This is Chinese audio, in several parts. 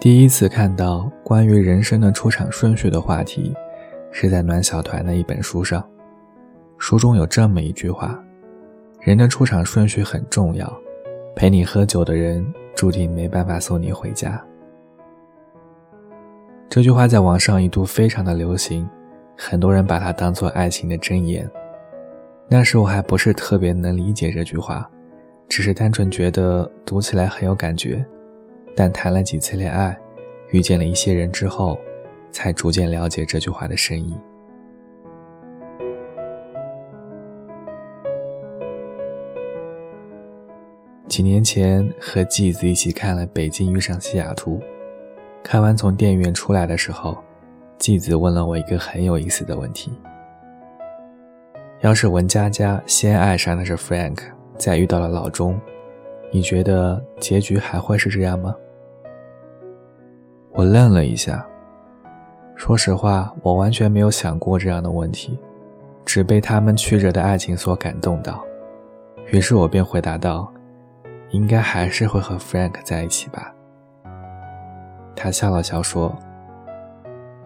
第一次看到关于人生的出场顺序的话题，是在暖小团的一本书上。书中有这么一句话：“人的出场顺序很重要，陪你喝酒的人注定没办法送你回家。”这句话在网上一度非常的流行，很多人把它当做爱情的箴言。那时我还不是特别能理解这句话，只是单纯觉得读起来很有感觉。但谈了几次恋爱，遇见了一些人之后，才逐渐了解这句话的深意。几年前和继子一起看了《北京遇上西雅图》，看完从电影院出来的时候，继子问了我一个很有意思的问题：要是文佳佳先爱上的是 Frank，再遇到了老钟，你觉得结局还会是这样吗？我愣了一下，说实话，我完全没有想过这样的问题，只被他们曲折的爱情所感动到。于是我便回答道。应该还是会和 Frank 在一起吧。他笑了笑说：“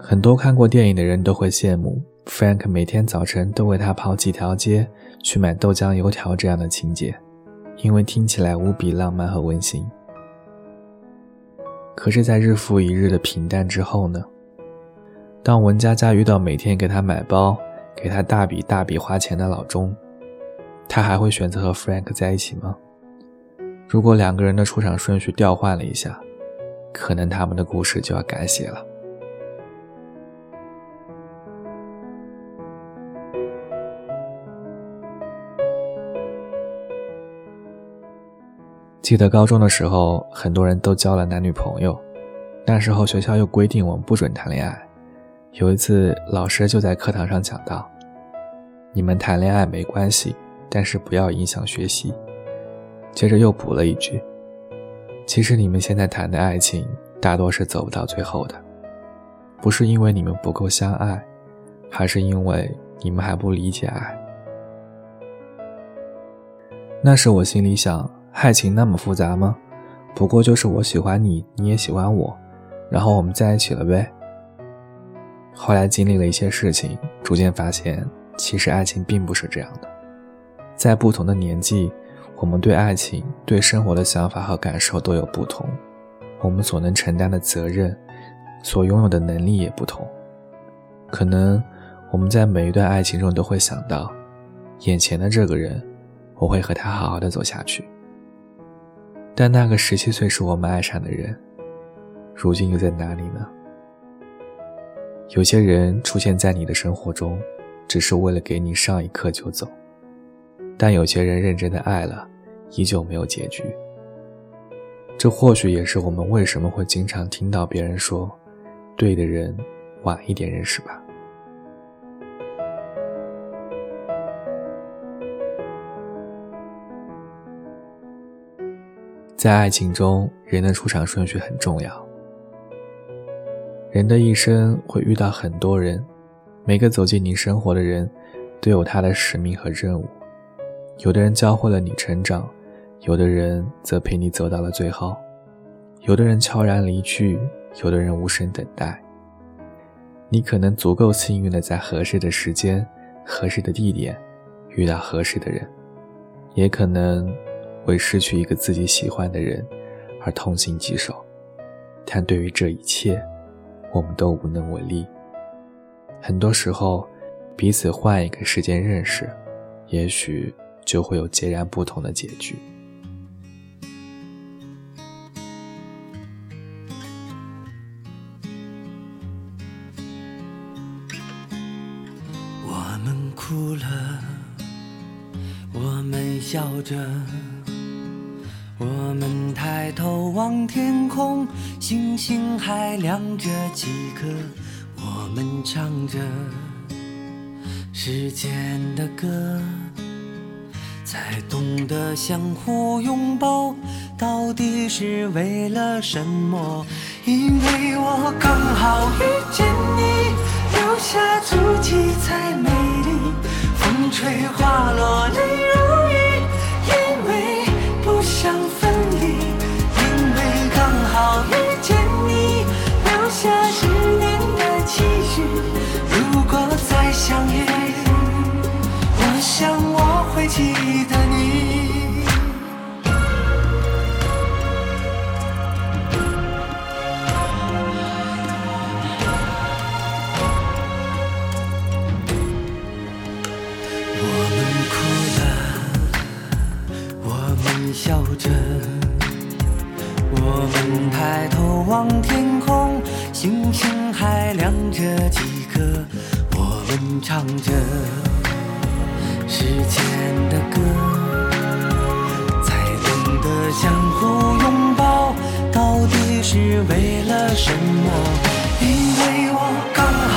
很多看过电影的人都会羡慕 Frank 每天早晨都为他跑几条街去买豆浆油条这样的情节，因为听起来无比浪漫和温馨。可是，在日复一日的平淡之后呢？当文佳佳遇到每天给她买包、给她大笔大笔花钱的老钟，他还会选择和 Frank 在一起吗？”如果两个人的出场顺序调换了一下，可能他们的故事就要改写了。记得高中的时候，很多人都交了男女朋友，那时候学校又规定我们不准谈恋爱。有一次，老师就在课堂上讲到：“你们谈恋爱没关系，但是不要影响学习。”接着又补了一句：“其实你们现在谈的爱情大多是走不到最后的，不是因为你们不够相爱，还是因为你们还不理解爱。”那时我心里想：爱情那么复杂吗？不过就是我喜欢你，你也喜欢我，然后我们在一起了呗。后来经历了一些事情，逐渐发现，其实爱情并不是这样的，在不同的年纪。我们对爱情、对生活的想法和感受都有不同，我们所能承担的责任、所拥有的能力也不同。可能我们在每一段爱情中都会想到，眼前的这个人，我会和他好好的走下去。但那个十七岁时我们爱上的人，如今又在哪里呢？有些人出现在你的生活中，只是为了给你上一课就走。但有些人认真的爱了，依旧没有结局。这或许也是我们为什么会经常听到别人说：“对的人，晚一点认识吧。”在爱情中，人的出场顺序很重要。人的一生会遇到很多人，每个走进你生活的人，都有他的使命和任务。有的人教会了你成长，有的人则陪你走到了最后，有的人悄然离去，有的人无声等待。你可能足够幸运的在合适的时间、合适的地点遇到合适的人，也可能为失去一个自己喜欢的人而痛心疾首。但对于这一切，我们都无能为力。很多时候，彼此换一个时间认识，也许。就会有截然不同的结局。我们哭了，我们笑着，我们抬头望天空，星星还亮着几颗。我们唱着时间的歌。才懂得相互拥抱，到底是为了什么？因为我刚好遇见你，留下足迹才美丽。风吹花落泪相依我想我会记得你。我们哭了我们笑着我们抬头望天空星星还亮着几颗唱着时间的歌，才懂得相互拥抱，到底是为了什么？因为我刚好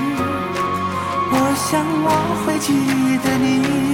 想我会记得你。